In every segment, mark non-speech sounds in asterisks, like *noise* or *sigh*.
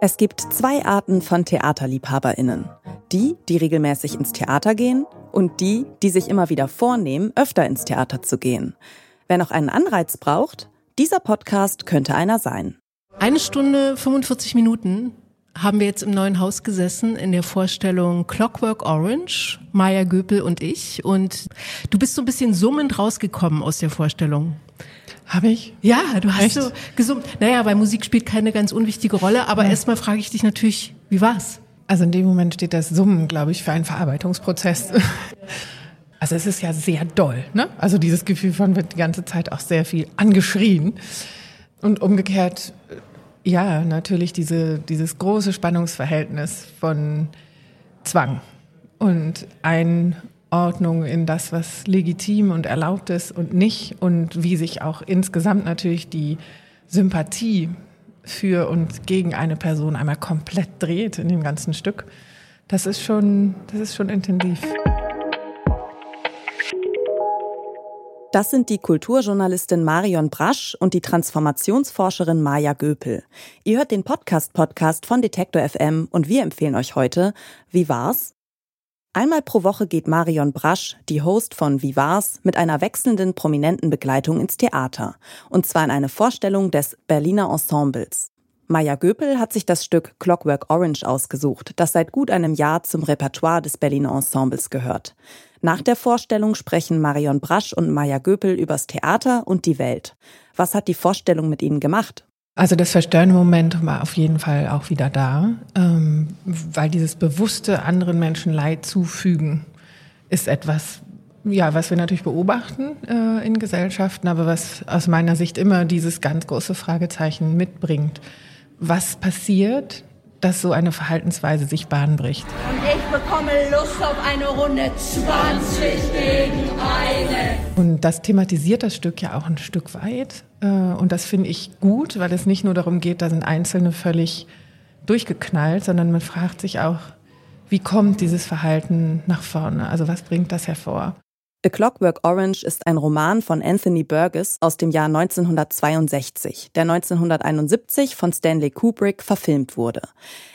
Es gibt zwei Arten von Theaterliebhaberinnen. Die, die regelmäßig ins Theater gehen und die, die sich immer wieder vornehmen, öfter ins Theater zu gehen. Wer noch einen Anreiz braucht, dieser Podcast könnte einer sein. Eine Stunde 45 Minuten haben wir jetzt im neuen Haus gesessen in der Vorstellung Clockwork Orange, Maya Göpel und ich. Und du bist so ein bisschen summend rausgekommen aus der Vorstellung. Habe ich? Ja, du hast Echt? so gesummt. Naja, weil Musik spielt keine ganz unwichtige Rolle, aber ja. erstmal frage ich dich natürlich, wie war's? Also in dem Moment steht das Summen, glaube ich, für einen Verarbeitungsprozess. *laughs* Also es ist ja sehr doll, ne? Also dieses Gefühl von wird die ganze Zeit auch sehr viel angeschrien. Und umgekehrt, ja, natürlich diese, dieses große Spannungsverhältnis von Zwang und Einordnung in das, was legitim und erlaubt ist und nicht und wie sich auch insgesamt natürlich die Sympathie für und gegen eine Person einmal komplett dreht in dem ganzen Stück. Das ist schon, das ist schon intensiv. Das sind die Kulturjournalistin Marion Brasch und die Transformationsforscherin Maja Göpel. Ihr hört den Podcast-Podcast von Detektor FM und wir empfehlen euch heute Wie war's? Einmal pro Woche geht Marion Brasch, die Host von Wie war's, mit einer wechselnden prominenten Begleitung ins Theater. Und zwar in eine Vorstellung des Berliner Ensembles. Maja Göpel hat sich das Stück Clockwork Orange ausgesucht, das seit gut einem Jahr zum Repertoire des Berliner Ensembles gehört. Nach der Vorstellung sprechen Marion Brasch und Maja Göpel übers Theater und die Welt. Was hat die Vorstellung mit ihnen gemacht? Also das verstörende Moment war auf jeden Fall auch wieder da, ähm, weil dieses bewusste anderen Menschen Leid zufügen ist etwas, ja, was wir natürlich beobachten äh, in Gesellschaften, aber was aus meiner Sicht immer dieses ganz große Fragezeichen mitbringt was passiert, dass so eine Verhaltensweise sich Bahn bricht. Und ich bekomme Lust auf eine Runde 20 gegen eine. Und das thematisiert das Stück ja auch ein Stück weit. Äh, und das finde ich gut, weil es nicht nur darum geht, da sind Einzelne völlig durchgeknallt, sondern man fragt sich auch, wie kommt dieses Verhalten nach vorne? Also was bringt das hervor? A Clockwork Orange ist ein Roman von Anthony Burgess aus dem Jahr 1962, der 1971 von Stanley Kubrick verfilmt wurde.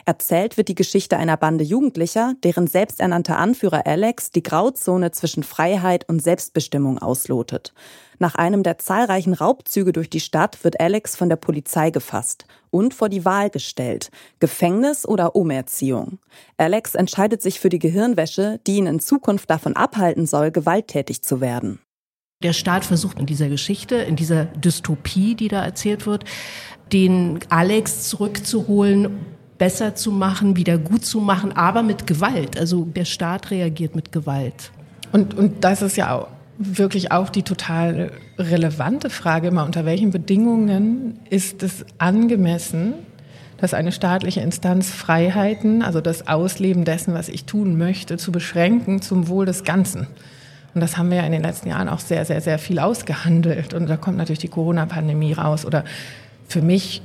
Erzählt wird die Geschichte einer Bande Jugendlicher, deren selbsternannter Anführer Alex die Grauzone zwischen Freiheit und Selbstbestimmung auslotet. Nach einem der zahlreichen Raubzüge durch die Stadt wird Alex von der Polizei gefasst und vor die Wahl gestellt. Gefängnis oder Umerziehung. Alex entscheidet sich für die Gehirnwäsche, die ihn in Zukunft davon abhalten soll, gewalttätig zu werden. Der Staat versucht in dieser Geschichte, in dieser Dystopie, die da erzählt wird, den Alex zurückzuholen, besser zu machen, wieder gut zu machen, aber mit Gewalt. Also der Staat reagiert mit Gewalt. Und, und das ist ja auch wirklich auch die total relevante Frage immer, unter welchen Bedingungen ist es angemessen, dass eine staatliche Instanz Freiheiten, also das Ausleben dessen, was ich tun möchte, zu beschränken zum Wohl des Ganzen. Und das haben wir ja in den letzten Jahren auch sehr, sehr, sehr viel ausgehandelt. Und da kommt natürlich die Corona-Pandemie raus. Oder für mich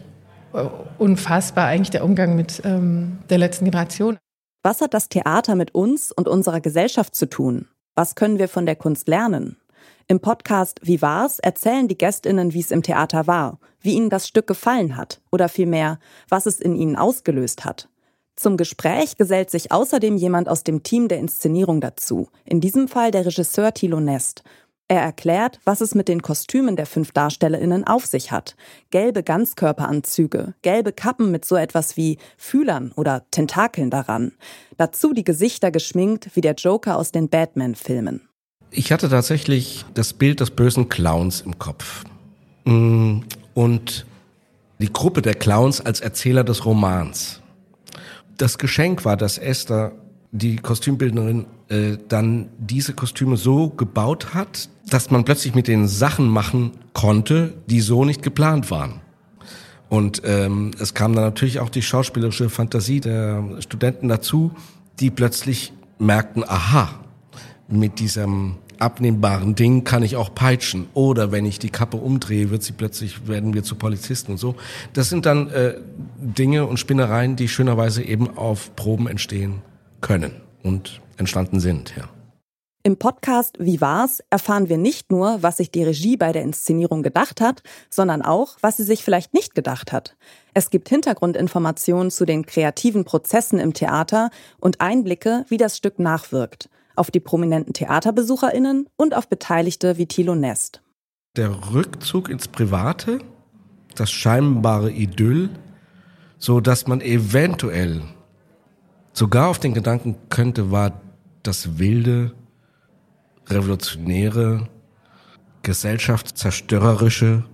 äh, unfassbar eigentlich der Umgang mit ähm, der letzten Generation. Was hat das Theater mit uns und unserer Gesellschaft zu tun? Was können wir von der Kunst lernen? Im Podcast Wie war's erzählen die Gästinnen, wie es im Theater war, wie ihnen das Stück gefallen hat oder vielmehr, was es in ihnen ausgelöst hat. Zum Gespräch gesellt sich außerdem jemand aus dem Team der Inszenierung dazu, in diesem Fall der Regisseur Thilo Nest, er erklärt, was es mit den Kostümen der fünf Darstellerinnen auf sich hat. Gelbe Ganzkörperanzüge, gelbe Kappen mit so etwas wie Fühlern oder Tentakeln daran. Dazu die Gesichter geschminkt wie der Joker aus den Batman-Filmen. Ich hatte tatsächlich das Bild des bösen Clowns im Kopf. Mm, und die Gruppe der Clowns als Erzähler des Romans. Das Geschenk war, dass Esther die Kostümbildnerin äh, dann diese Kostüme so gebaut hat, dass man plötzlich mit den Sachen machen konnte, die so nicht geplant waren. Und ähm, es kam dann natürlich auch die schauspielerische Fantasie der Studenten dazu, die plötzlich merkten, aha, mit diesem abnehmbaren Ding kann ich auch peitschen. Oder wenn ich die Kappe umdrehe, wird sie plötzlich, werden wir zu Polizisten und so. Das sind dann äh, Dinge und Spinnereien, die schönerweise eben auf Proben entstehen können und entstanden sind, ja. Im Podcast Wie war's erfahren wir nicht nur, was sich die Regie bei der Inszenierung gedacht hat, sondern auch, was sie sich vielleicht nicht gedacht hat. Es gibt Hintergrundinformationen zu den kreativen Prozessen im Theater und Einblicke, wie das Stück nachwirkt, auf die prominenten Theaterbesucherinnen und auf Beteiligte wie Thilo Nest. Der Rückzug ins Private, das scheinbare Idyll, so dass man eventuell sogar auf den Gedanken könnte, war das wilde, revolutionäre, gesellschaftszerstörerische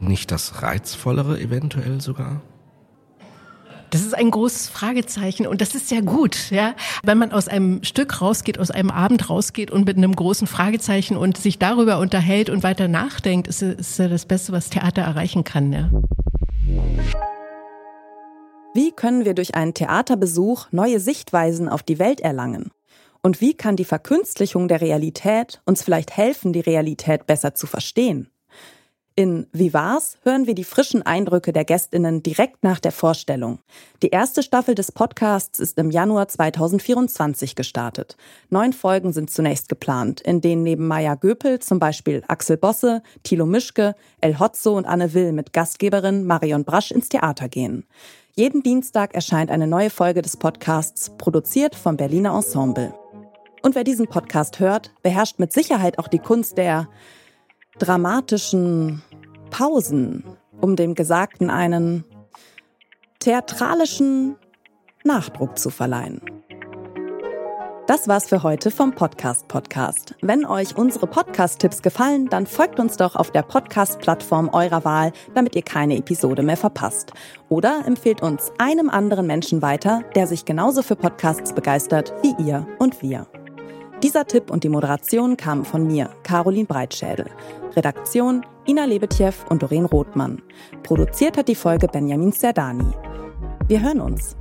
nicht das reizvollere eventuell sogar? Das ist ein großes Fragezeichen und das ist ja gut, ja. Wenn man aus einem Stück rausgeht, aus einem Abend rausgeht und mit einem großen Fragezeichen und sich darüber unterhält und weiter nachdenkt, ist, ist ja das Beste, was Theater erreichen kann, ja. Wie können wir durch einen Theaterbesuch neue Sichtweisen auf die Welt erlangen? Und wie kann die Verkünstlichung der Realität uns vielleicht helfen, die Realität besser zu verstehen? In Wie war's hören wir die frischen Eindrücke der Gästinnen direkt nach der Vorstellung. Die erste Staffel des Podcasts ist im Januar 2024 gestartet. Neun Folgen sind zunächst geplant, in denen neben Maya Göpel zum Beispiel Axel Bosse, Thilo Mischke, El Hotzo und Anne Will mit Gastgeberin Marion Brasch ins Theater gehen. Jeden Dienstag erscheint eine neue Folge des Podcasts, produziert vom Berliner Ensemble. Und wer diesen Podcast hört, beherrscht mit Sicherheit auch die Kunst der dramatischen Pausen, um dem Gesagten einen theatralischen Nachdruck zu verleihen. Das war's für heute vom Podcast Podcast. Wenn euch unsere Podcast-Tipps gefallen, dann folgt uns doch auf der Podcast-Plattform eurer Wahl, damit ihr keine Episode mehr verpasst. Oder empfehlt uns einem anderen Menschen weiter, der sich genauso für Podcasts begeistert wie ihr und wir. Dieser Tipp und die Moderation kamen von mir, Caroline Breitschädel. Redaktion Ina Lebetjew und Doreen Rothmann. Produziert hat die Folge Benjamin Serdani. Wir hören uns.